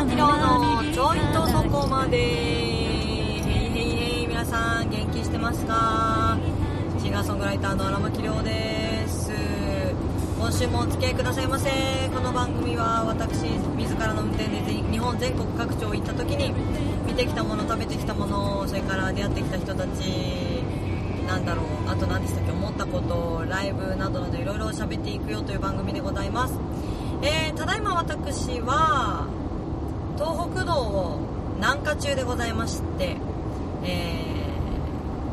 生きろのちょいとそこまで。へいへいへい皆さん元気してますか？シンガーソングライターの荒牧亮です。今週もお付き合いくださいませ。この番組は私自らの運転で日本全国各地を行った時に見てきたもの食べてきたものそれから出会ってきた人たちなんだろうあと何でしたっけ思ったことライブなどなどいろいろ喋っていくよという番組でございます。えー、ただいま私は東北道を南下中でございまして、え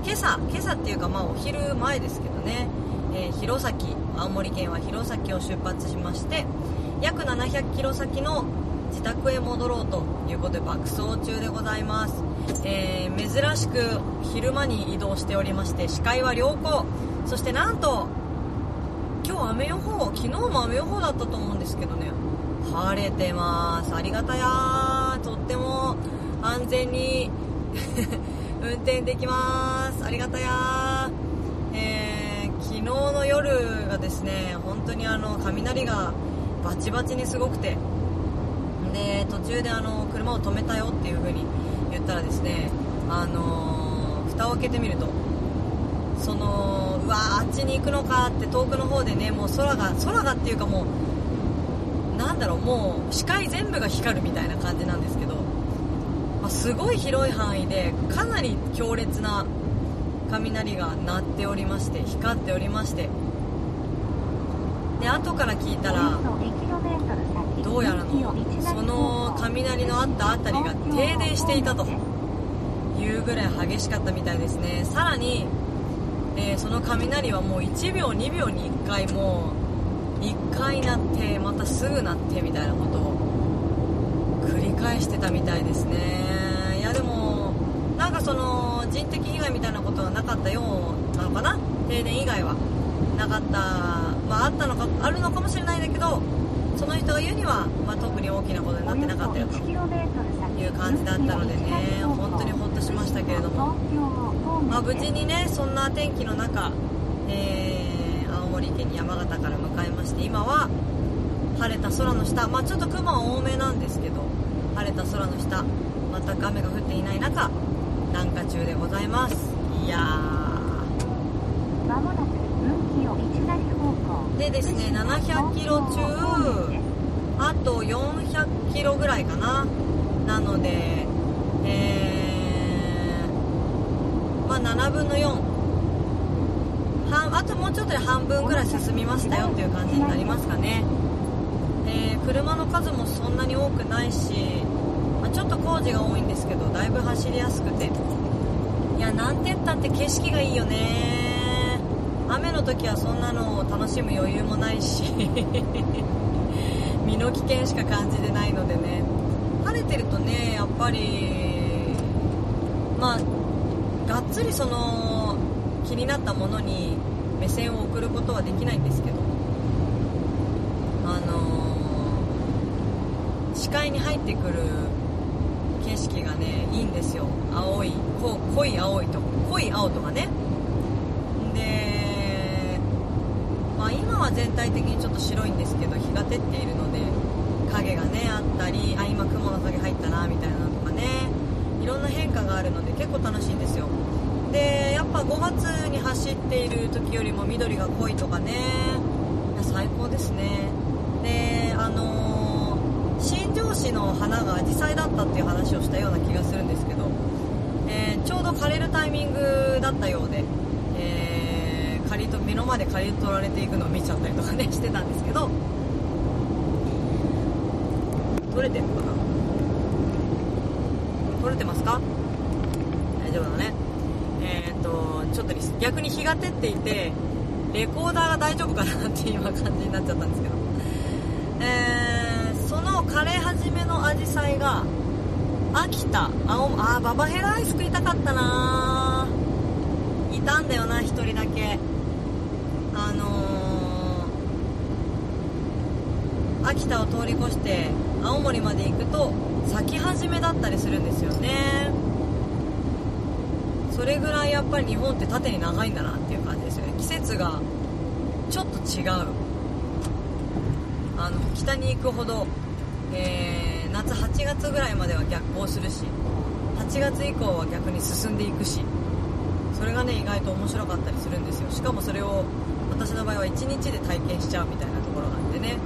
ー、今朝今朝っていうかまあお昼前ですけどね、えー、弘前青森県は弘前を出発しまして約700キロ先の自宅へ戻ろうということで爆走中でございます、えー、珍しく昼間に移動しておりまして視界は良好。そしてなんと今日雨予報昨日も雨予報だったと思うんですけどね。晴れてます。ありがたやとっても安全に 運転できます。ありがたやえー、昨日の夜がですね本当にあの雷がバチバチにすごくて。で途中であの車を止めたよっていう風に言ったらですねあのー、蓋を開けてみるとそのうわあっちに行くのかって遠くの方でねもう空が空がっていうかもうなんだろうもう視界全部が光るみたいな感じなんですけど、まあ、すごい広い範囲でかなり強烈な雷が鳴っておりまして光っておりましてで後から聞いたらどうやらのその雷のあった辺りが停電していたというぐらい激しかったみたいですね。さらにえー、その雷はもう1秒2秒に1回もう1回なってまたすぐなってみたいなことを繰り返してたみたいですね。いやでもなんかその人的被害みたいなことはなかったようなのかな？停電以外はなかった。まああったのかあるのかもしれないんだけどその人が言うには、まあ、特に大きなことになってなかったよという感じだったのでね本当にほっとしましたけれども、まあ、無事にねそんな天気の中、山形から向かいまして今は晴れた空の下、まあ、ちょっと雲は多めなんですけど晴れた空の下全く雨が降っていない中南下中でございます。いやー。でですね700キロ中あと400キロぐらいかな。なのでえー、まあ7分の4半あともうちょっとで半分ぐらい進みましたよっていう感じになりますかね、えー、車の数もそんなに多くないし、まあ、ちょっと工事が多いんですけどだいぶ走りやすくて。いやなんて言ったって景色がいいよね。雨の時はそんなのを楽しむ余裕もないし 身の危険しか感じてないのでね。晴れてるとねやっぱりまあがっつりその気になったものに目線を送ることはできないんですけどあのー、視界に入ってくる景色がねいいんですよ。青い濃い青いと濃い青とかね。でまあ、今は全体的にちょっと白いんですけど日が照っているので影がねあったりあ今雲の影入ったなみたいなのとかね。いろんな変化があるので結構楽しいんですよ。でやっぱ5月に走っている時よりも緑が濃いとかね。最高ですね。であのー、新庄市の花がアジサイだったっていう話をしたような気がするんですけど、えー、ちょうど枯れるタイミングだったようで、えー刈りと目の前で刈り取られていくのを見ちゃったりとかね してたんですけど取れてるかな？取れてますか？大丈夫だね、とちょっと逆に日が照っていてレコーダーが大丈夫かなっていう感じになっちゃったんですけど。えー、その枯れ始めのアジサイが秋田青あババヘラアイス食いたかったないたんだよな1人だけ。あのー、秋田を通り越して青森まで行くと咲き始めだったりするんですよね。れぐらいやっぱり日本って縦に長いんだなっていう感じですよね。季節がちょっと違う。あの北に行くほど、えー夏8月ぐらいまでは逆行するし8月以降は逆に進んでいくしそれがね意外と面白かったりするんですよ。しかもそれを私の場合は1日で体験しちゃうみたいなところがあってね。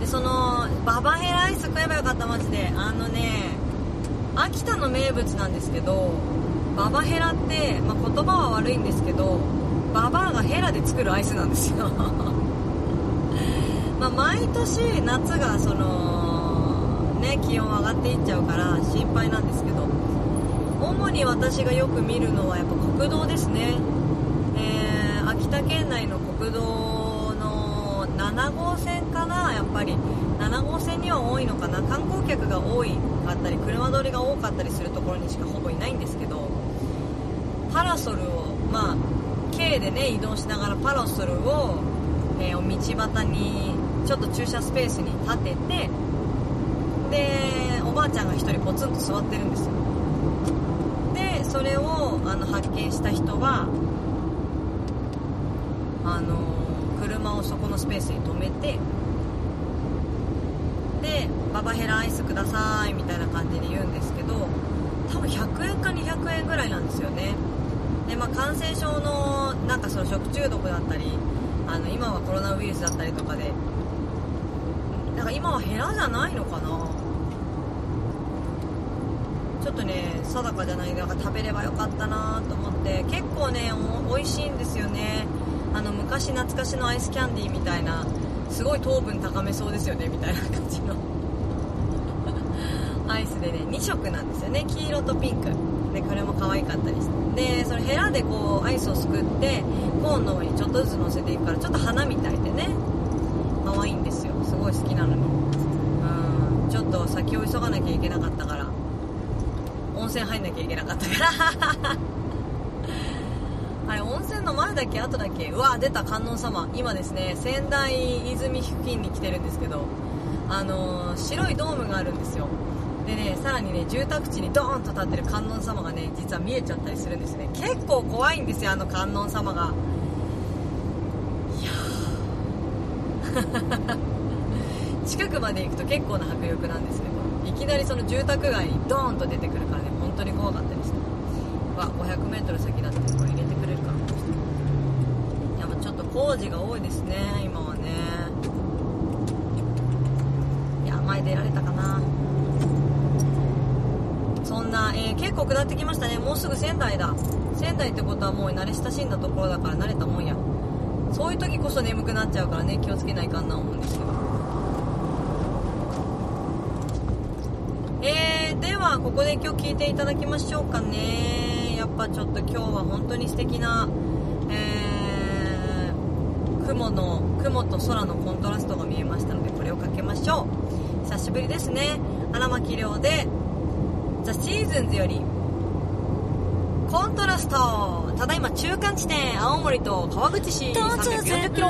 でそのババヘライス食えばよかったマジで。あのね秋田の名物なんですけどババヘラって、まあ、言葉は悪いんですけどババアがヘラで作るアイスなんですよ。ま毎年夏がそのね気温上がっていっちゃうから心配なんですけど主に私がよく見るのはやっぱ国道ですね、えー、秋田県内の国道の7号線かなやっぱり。7号線には多いのかな。観光客が多いかったり車通りが多かったりするところにしかほぼいないんですけどパラソルをまあ K でね移動しながらパラソルを、えー、道端にちょっと駐車スペースに立ててでおばあちゃんが1人ポツンと座ってるんですよ。でそれをあの発見した人はあの車をそこのスペースに止めてでババヘラアイスくださいみたいな感じで言うんですけど多分100円か200円ぐらいなんですよね。で、まあ、感染症のなんかその食中毒だったりあの今はコロナウイルスだったりとかでなんか今はヘラじゃないのかな。ちょっとね定かじゃないなんか食べればよかったなと思って結構ね美味しいんですよね。あの昔懐かしのアイスキャンディーみたいなすごい糖分高めそうですよねみたいな感じの。アイスでね2色なんですよね。黄色とピンク。でこれも可愛かったりして。でそれヘラでこうアイスをすくってコーンの上にちょっとずつ乗せていくからちょっと花みたいでね。可愛いんですよ。すごい好きなのに。うん。ちょっと先を急がなきゃいけなかったから。温泉入んなきゃいけなかったから。あれ温泉の前だけ後だけ。うわ出た観音様。今ですね仙台泉付近に来てるんですけどあのー、白いドームがあるんですよ。でねさらにね住宅地にドーンと立ってる観音様がね実は見えちゃったりするんですね。結構怖いんですよあの観音様が。いや 近くまで行くと結構な迫力なんですけどいきなりその住宅街にドーンと出てくるからね本当に怖かったりして。わ 500m 先だってこれ入れてくれるか。ないやちょっと工事が多いですね今はねいや前出られたかなそんな、えー、結構下ってきましたね。もうすぐ仙台だ。仙台ってことはもう慣れ親しんだところだから慣れたもんや。そういう時こそ眠くなっちゃうからね気をつけないかんな思うんですけど。えー、ではここで今日聞いていただきましょうかね。やっぱちょっと今日は本当に素敵なえー、雲の雲と空のコントラストが見えましたのでこれをかけましょう。久しぶりですね。荒牧亮でザ・シーズンズより。コントラスト。ただいま中間地点青森と川口市340キロ。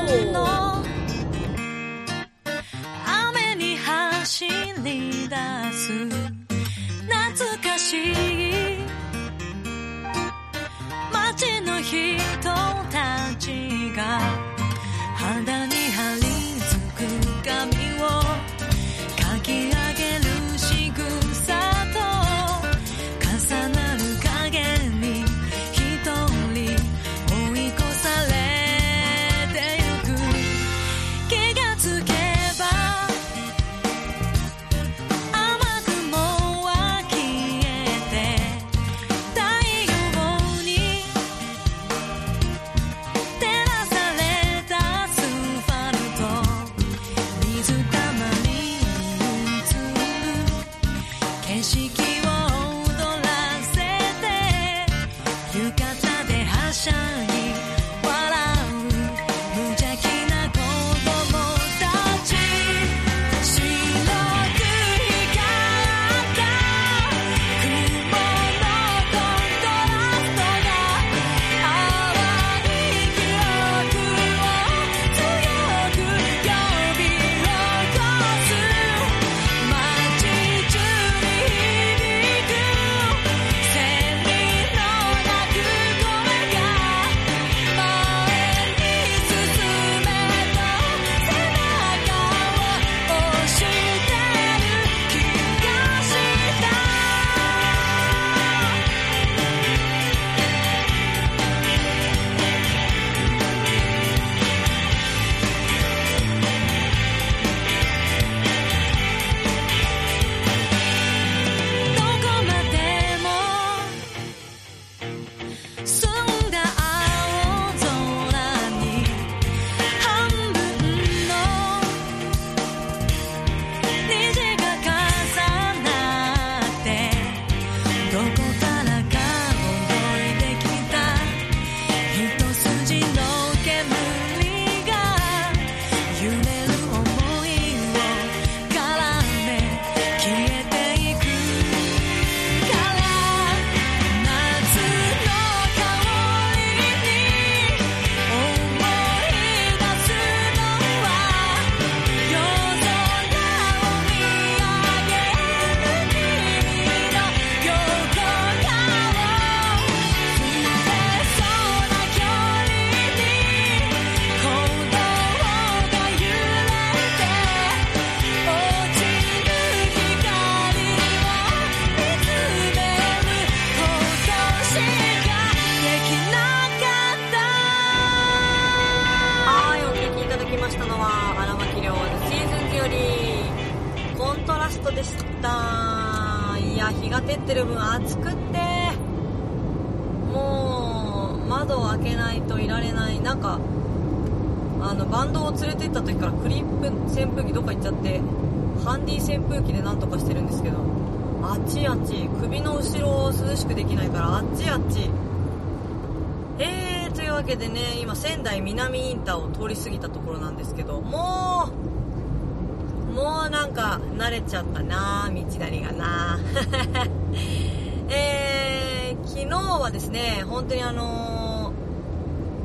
昨日はですね、本当にあのー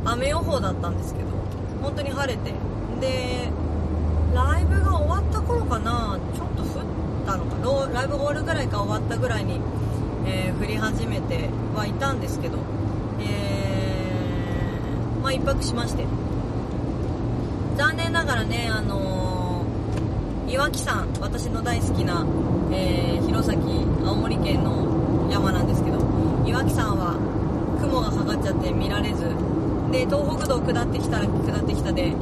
雨予報だったんですけど、本当に晴れて、で、ライブが終わった頃かな、ちょっと降ったのか、ロライブが終わるぐらいか終わったぐらいに、えー降り始めてはいたんですけど、えー、まあ一泊しまして。残念ながらねあのー岩木山私の大好きな、えー弘前青森県の山なんですけど岩木山は雲がかかっちゃって見られず。で東北道下ってきたら下ってきたで、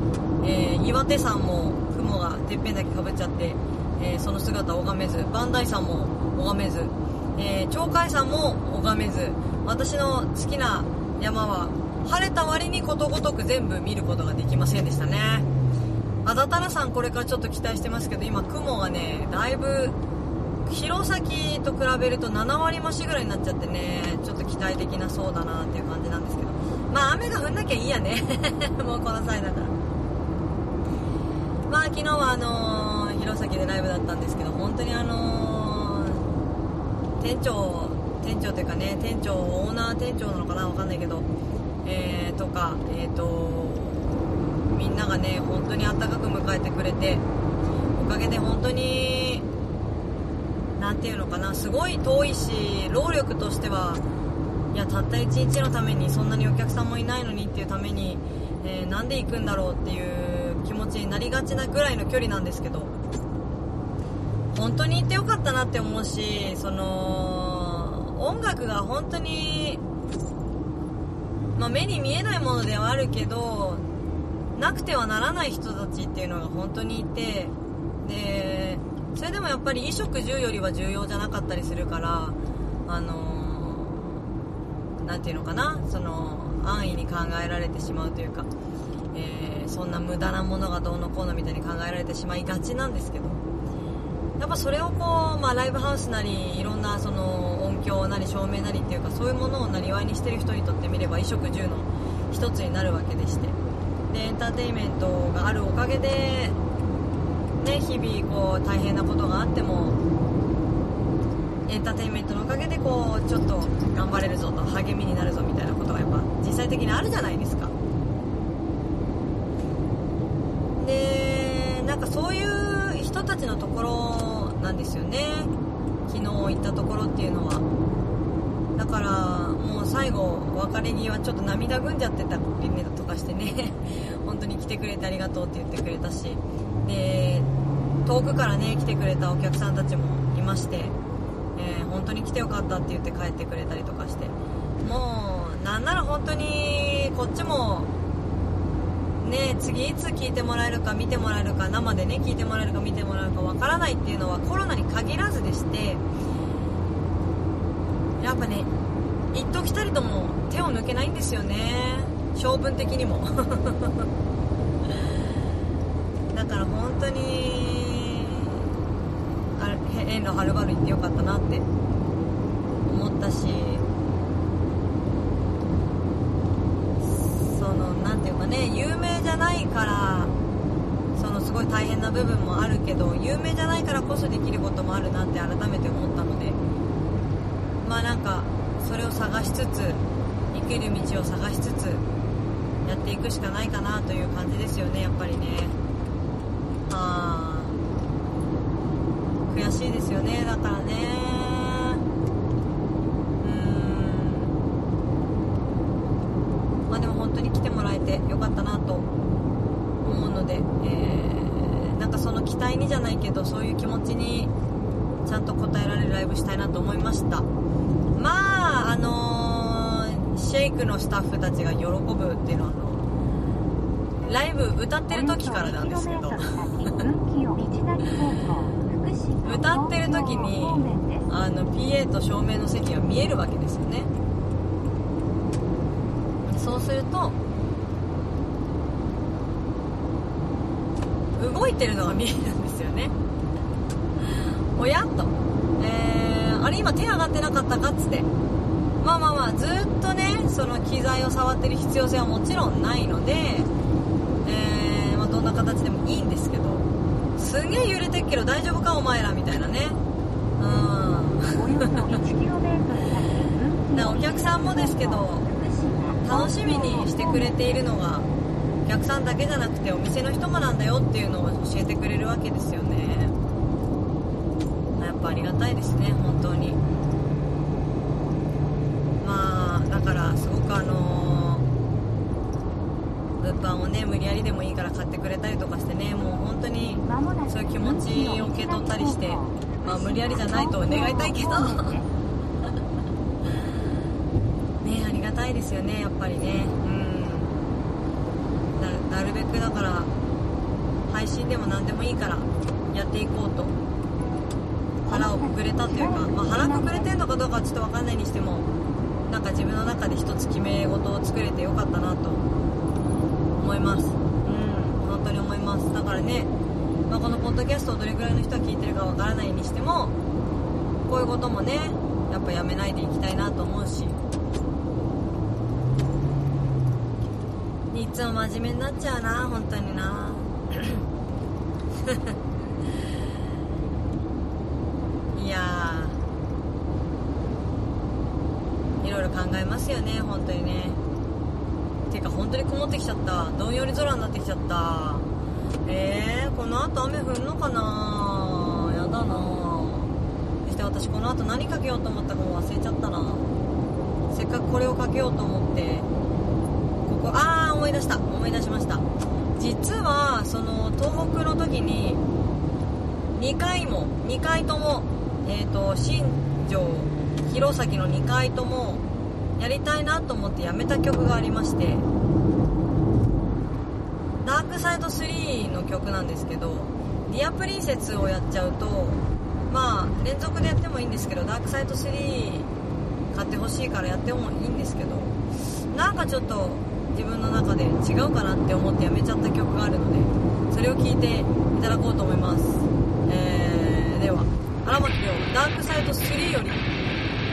えー岩手山も雲がてっぺんだけかぶっちゃって、えーその姿を拝めず磐梯山も拝めず、えー鳥海山も拝めず私の好きな山は晴れた割にことごとく全部見ることができませんでしたね。あだたらさんこれからちょっと期待してますけど今雲がねだいぶ弘前と比べると7割増しぐらいになっちゃってねちょっと期待できなそうだなっていう感じなんですけど。まあ雨が降んなきゃいいやね。もうこの際だから。まあ昨日はあのー弘前でライブだったんですけど本当にあのー店長店長というかね店長オーナー店長なのかなわかんないけどえー、とかえっ、とみんながね本当にあったかく迎えてくれておかげで本当にていうのかな。すごい遠いし労力としてはいやたった1日のためにそんなにお客さんもいないのにっていうために、えーなんで行くんだろうっていう気持ちになりがちなぐらいの距離なんですけど。本当に行ってよかったなって思うしその音楽が本当に、まあ、目に見えないものではあるけどなくてはならない人たちっていうのが本当にいてででもやっぱり衣食住よりは重要じゃなかったりするからあのなんていうのかな？その安易に考えられてしまうというか、えーそんな無駄なものがどうのこうのみたいに考えられてしまいがちなんですけど。やっぱそれをこう、まあ、ライブハウスなりいろんなその音響なり照明なりっていうかそういうものをなりわいにしてる人にとってみれば衣食住の一つになるわけでして。でエンターテインメントがあるおかげで、ね、日々こう大変なことがあってもエンターテインメントのおかげでこうちょっと頑張れるぞと励みになるぞみたいなことがやっぱ実際的にあるじゃないですか。でなんかそういう人たちのところなんですよね。昨日行ったところっていうのは。だからもう最後別れ際ちょっと涙ぐんじゃってたりねとかしてね本当に来てくれてありがとうって言ってくれたし。で遠くからね来てくれたお客さんたちもいまして、えー本当に来てよかったって言って帰ってくれたりとかして。もうなんなら本当にこっちもね次いつ聞いてもらえるか見てもらえるか生でね聞いてもらえるか見てもらえるかわからないっていうのはコロナに限らずでしてやっぱね一時たりとも手を抜けないんですよね。性分的にも。だから本当に遠路はるばる行ってよかったなって思ったしその何て言うかね有名じゃないからそのすごい大変な部分もあるけど有名じゃないからこそできることもあるなって改めて思ったのでまあなんかそれを探しつつ生きる道を探しつつやっていくしかないかなという感じですよねやっぱりね。ですよねだからね。うん。まあでも本当に来てもらえてよかったなと思うので、えー、なんかその期待にじゃないけどそういう気持ちにちゃんと応えられるライブしたいなと思いました。まああのーシェイクのスタッフたちが喜ぶっていうのはあのライブ歌ってる時からなんですけど。歌ってる時にあの PA と照明の席が見えるわけですよね。そうすると動いてるのが見えるんですよね。おやっと、えー、あれ今手上がってなかったかっつって。まあまあまあずっとねその機材を触ってる必要性はもちろんないので、えーまあ、どんな形でもいいんですすげえ揺れてっけど大丈夫かお前らみたいなね。うん。お客さんもですけど楽しみにしてくれているのがお客さんだけじゃなくてお店の人もなんだよっていうのを教えてくれるわけですよね。やっぱありがたいですね本当に。まあだからすごくあの物販をね無理やりでもいいから買ってくれたりとかしてねもう本当にそういう気持ちを受け取ったりしてまあ無理やりじゃないと願いたいけど。ねありがたいですよねやっぱりね。うん。なるべくだから配信でも何でもいいからやっていこうと。腹をくくれたというか、まあ、腹くくれてるのかどうかはちょっと分かんないにしてもなんか自分の中で一つ決め事を作れてよかったなと思います。うん。本当に思います。だからね、まあ、このポッドキャストをどれくらいの人が聞いてるかわからないにしてもこういうこともねやっぱやめないでいきたいなと思うし。いつも真面目になっちゃうな本当にな。いやー。いろいろ考えますよね本当にねてか本当に曇ってきちゃった。どんより空になってきちゃった。えー、この後雨降んのかな？やだな。そして私この後何かけようと思ったかも忘れちゃったな。せっかくこれをかけようと思って。ここああ思い出した。思い出しました。実はその東北の時に2回も2回ともえっ、ー、と新庄弘前の2回ともやりたいなと思ってやめた曲がありましてダークサイド3の曲なんですけどディアプリンセスをやっちゃうとまあ連続でやってもいいんですけどダークサイド3買ってほしいからやってもいいんですけどなんかちょっと自分の中で違うかなって思ってやめちゃった曲があるのでそれを聴いていただこうと思います、えー、では荒牧亮ダークサイド3より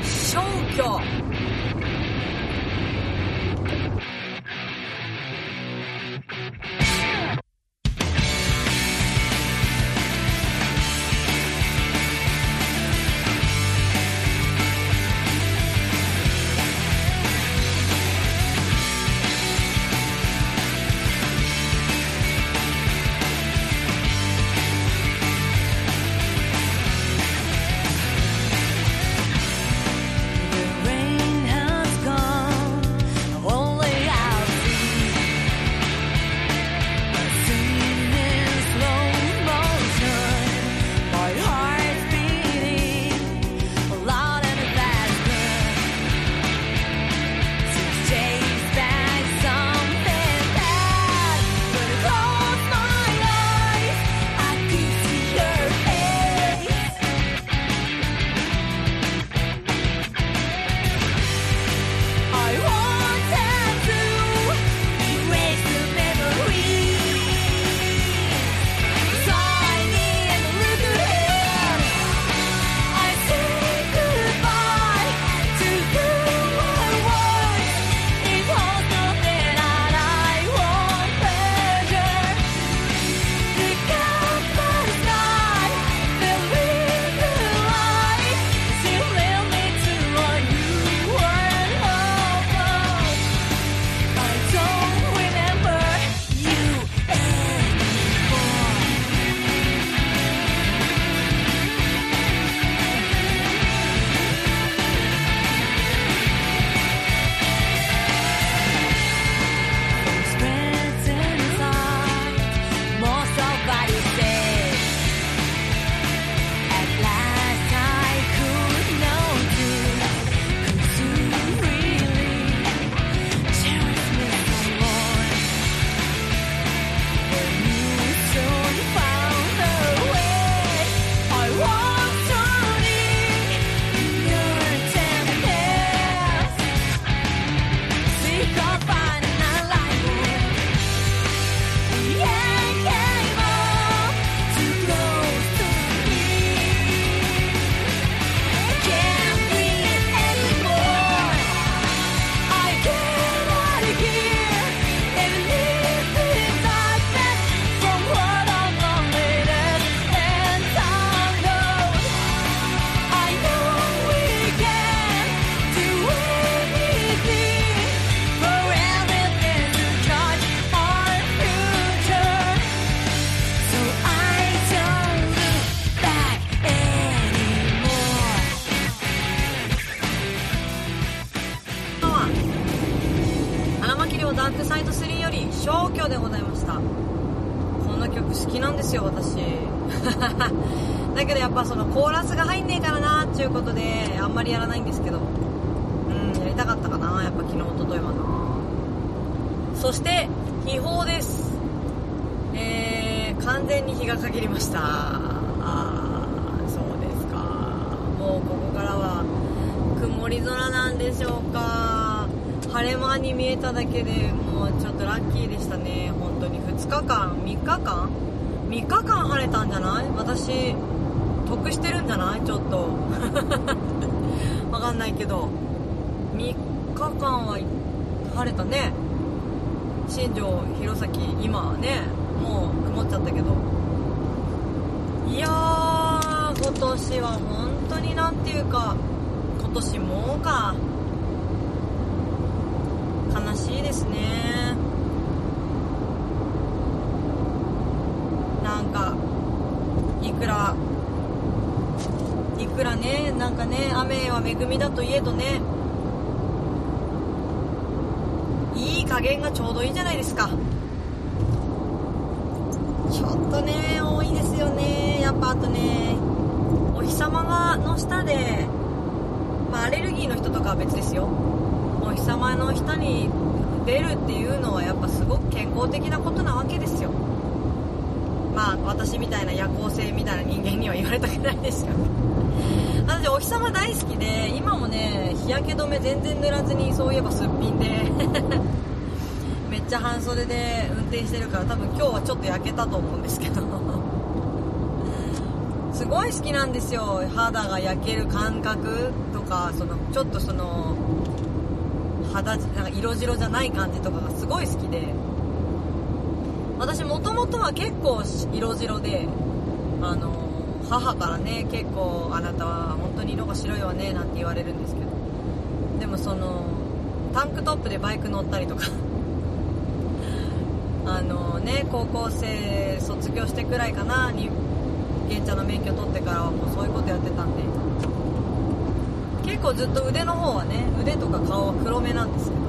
消去。サイド3より消去でございました。この曲好きなんですよ私。だけどやっぱそのコーラスが入んねえからなっていうことであんまりやらないんですけど。うんやりたかったかなやっぱ昨日おとといはな。そして秘宝です。えー、完全に日が限りました。あーそうですか。もうここからは曇り空なんでしょうか。晴れ間に見えただけでもうちょっとラッキーでしたね。本当に。2日間3日間？3日間晴れたんじゃない？私得してるんじゃない？ちょっと。わかんないけど。3日間は晴れたね。新庄弘前今はね。もう曇っちゃったけど。いやー今年は本当になんていうか今年もか。悲しいですね。なんかいくらいくらねなんかね雨は恵みだといえどね。いい加減がちょうどいいじゃないですか。ちょっとね多いですよね。やっぱあとねお日様がの下で、まあ、アレルギーの人とかは別ですよ。お日様の下に出るっていうのはやっぱすごく健康的なことなわけですよ。まあ私みたいな夜行性みたいな人間には言われたくないですよ私お日様大好きで今もね日焼け止め全然塗らずにそういえばすっぴんで。めっちゃ半袖で運転してるから多分今日はちょっと焼けたと思うんですけど。すごい好きなんですよ。肌が焼ける感覚とかそのちょっとその肌なんか色白じゃない感じとかがすごい好きで。私もともとは結構色白であの母からね結構あなたは本当に色が白いわねなんて言われるんですけど。でもそのタンクトップでバイク乗ったりとか。あのね高校生卒業してくらいかなに現茶の免許取ってからはもうそういうことやってたんで。結構ずっと腕の方はね腕とか顔は黒目なんですけど。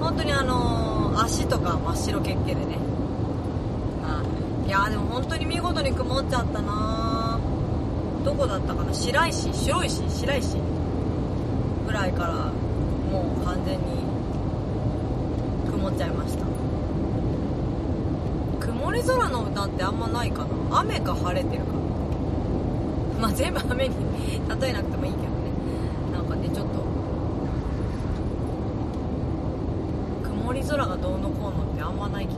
本当にあの足とか真っ白けっけでね。はい。いやでも本当に見事に曇っちゃったなどこだったかな？白石？白石？白石？ぐらいからもう完全に曇っちゃいました。曇り空の歌ってあんまないかな。雨か晴れてるかな。まあ全部雨に例えなくてもいいけどねなんかねちょっと曇り空がどうのこうのってあんまない気が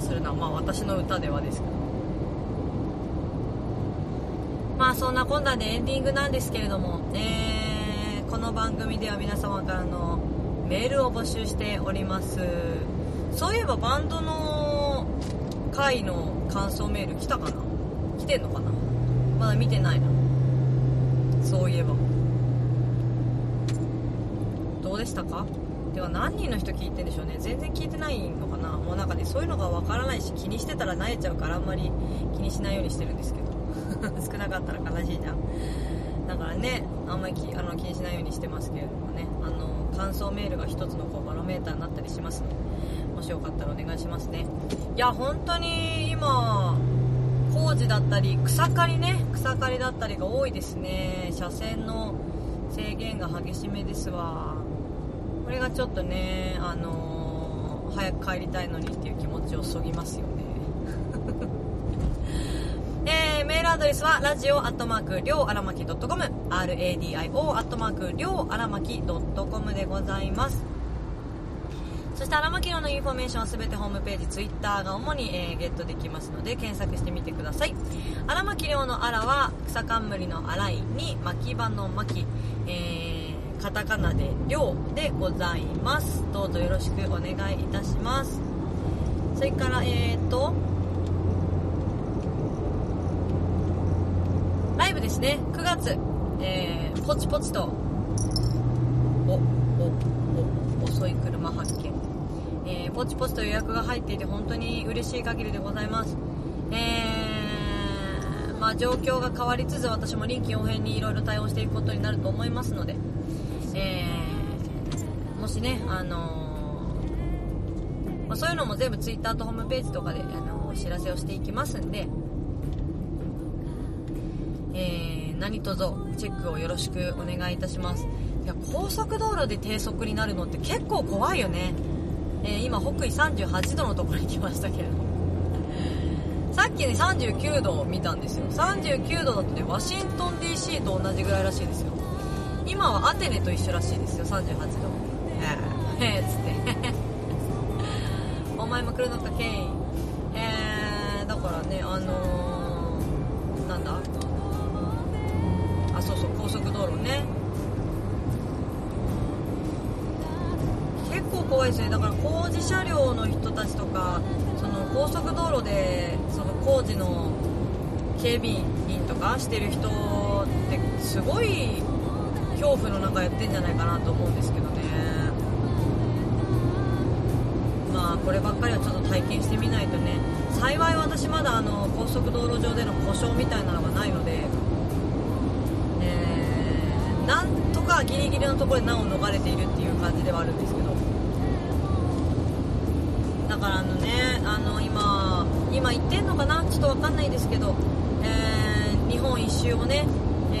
するな。まあ私の歌ではですけど。まあそんなこんなでエンディングなんですけれども、えー、この番組では皆様からのメールを募集しております。そういえばバンドの回の感想メール来たかな？来てんのかな？まだ見てないな。そういえば。どうでしたか？では何人の人聞いてんでしょうね。全然聞いてないのかな。もうなんかねそういうのがわからないし気にしてたら慣れちゃうからあんまり気にしないようにしてるんですけど。少なかったら悲しいじゃんだからねあんまりきあの気にしないようにしてますけれどもね。あの感想メールが一つのこうバロメーターになったりしますのでもしよかったらお願いしますね。いや本当に今工事だったり草刈りね。草刈りだったりが多いですね。車線の制限が激しめですわ。これがちょっとねあのー早く帰りたいのにっていう気持ちをそぎますよね えー、メールアドレスはラジオアットマークりょうあらまき .com radio アットマークりょうあらまき .com でございますそして荒牧野のインフォメーションはすべてホームページ、ツイッターが主に、えーゲットできますので検索してみてください。荒牧亮の荒は草冠の荒いに巻き場の巻き、えー、カタカナで亮でございます。どうぞよろしくお願いいたします。それから、えーと、ライブですね、9月、えー、ポチポチと、お、お、お、遅い車発見。えー、ポチポチと予約が入っていて本当に嬉しい限りでございます。えー、まあ状況が変わりつつ私も臨機応変にいろいろ対応していくことになると思いますので、えー、もしね、あのまあ、そういうのも全部 Twitter とホームページとかであのお知らせをしていきますんで、えー、何卒チェックをよろしくお願いいたします。いや高速道路で低速になるのって結構怖いよね、えー今北緯38度のところに来ましたけれど さっきね39度を見たんですよ。39度だとねワシントン DC と同じぐらいらしいですよ。今はアテネと一緒らしいですよ38度。えー、えー、つって。お前も来るのかケイえー、だからねあのー、なんだ？あそうそう高速道路ね。結構怖いですね。だから工事車両の人たちとかその高速道路でその工事の警備員とかしてる人ってすごい恐怖の中やってんじゃないかなと思うんですけど。こればっかりはちょっと体験してみないとね。幸い私まだあの高速道路上での故障みたいなのがないので、えーなんとかギリギリのところで難を逃れているっていう感じではあるんですけど。だからあのねあの今今行ってんのかな？ちょっとわかんないですけど、えー日本一周をね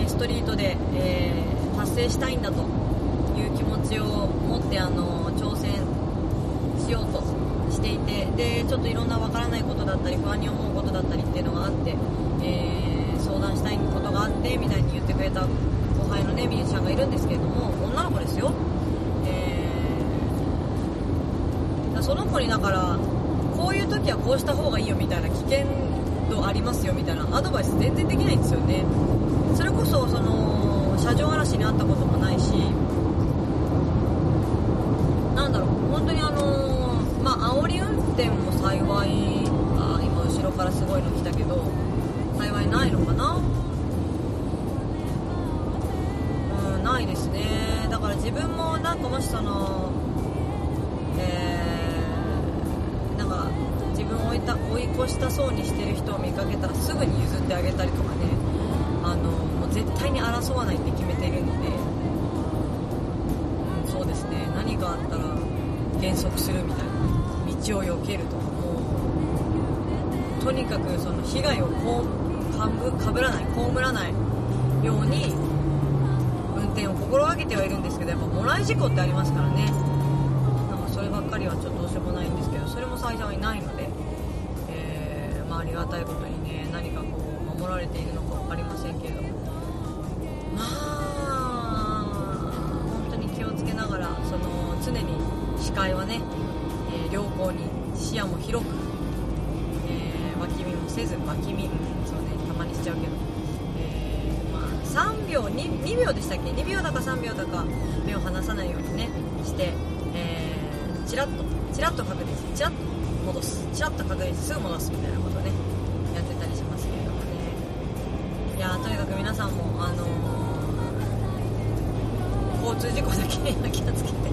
ストリートで、えー達成したいんだという気持ちを持ってあの挑戦しようとしていてでちょっといろんなわからないことだったり不安に思うことだったりっていうのがあって、えー相談したいことがあってみたいに言ってくれた後輩のねミュージシャンがいるんですけれども女の子ですよ、えーその子にだからこういう時はこうした方がいいよみたいな危険度ありますよみたいなアドバイス全然できないんですよね。それこそその車上荒らしにあったこともないしなんだろう本当にあのーまあ煽り運転も幸いあ今後ろからすごいの来たけど幸いないのかな？うんないですね。だから自分もなんかもしそのえーなんか自分を追いた追い越したそうにしてる人を見かけたらすぐに譲ってあげたりとかね。あのもう絶対に争わないって決めてるので、うん、そうですね。何かあったら減速するみたいな。道を避けるとかもとにかくその被害をこうかぶかぶらない被らないように運転を心がけてはいるんですけどやっぱもらい事故ってありますからね。なんかそればっかりはちょっとどうしようもないんですけどそれも幸いないので、えーまあ、ありがたいことにね何かこう守られているのか分かりませんけれども。まあ本当に気をつけながらその常に視界はね、視野も広く、えー脇見もせず脇見、そうねたまにしちゃうけど、えーまあ、3秒 2, 2秒でしたっけ？2秒だか3秒だか目を離さないようにねして、えー、チラッとチラッと確認チラッと戻す。チラッと確認すぐ戻すみたいなことねやってたりしますけれどもね。いやーとにかく皆さんもあのー交通事故だけには気をつけて。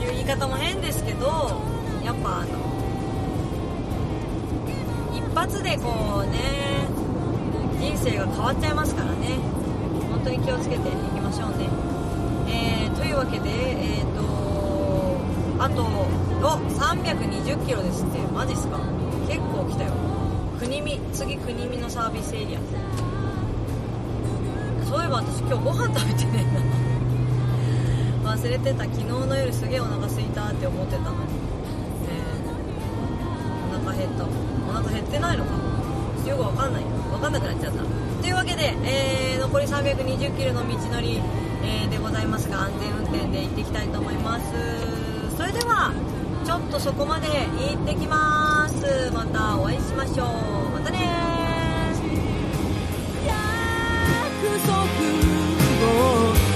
いう言い方も変ですけどやっぱあの一発でこうね人生が変わっちゃいますからね。本当に気をつけていきましょうね。えー、というわけでえっ、とあとお320キロですって。マジっすか。結構来たよ。国見次国見のサービスエリア。そういえば私今日ご飯食べてね。えな忘れてた。昨日の夜すげえお腹空いたって思ってたのに、減った。お腹減ってないのかよくわかんないわかんなくなっちゃった。というわけで、えー残り320キロの道のり、えーでございますが安全運転で行っていきたいと思います。それではちょっとそこまで行ってきます。またお会いしましょう。またね約束を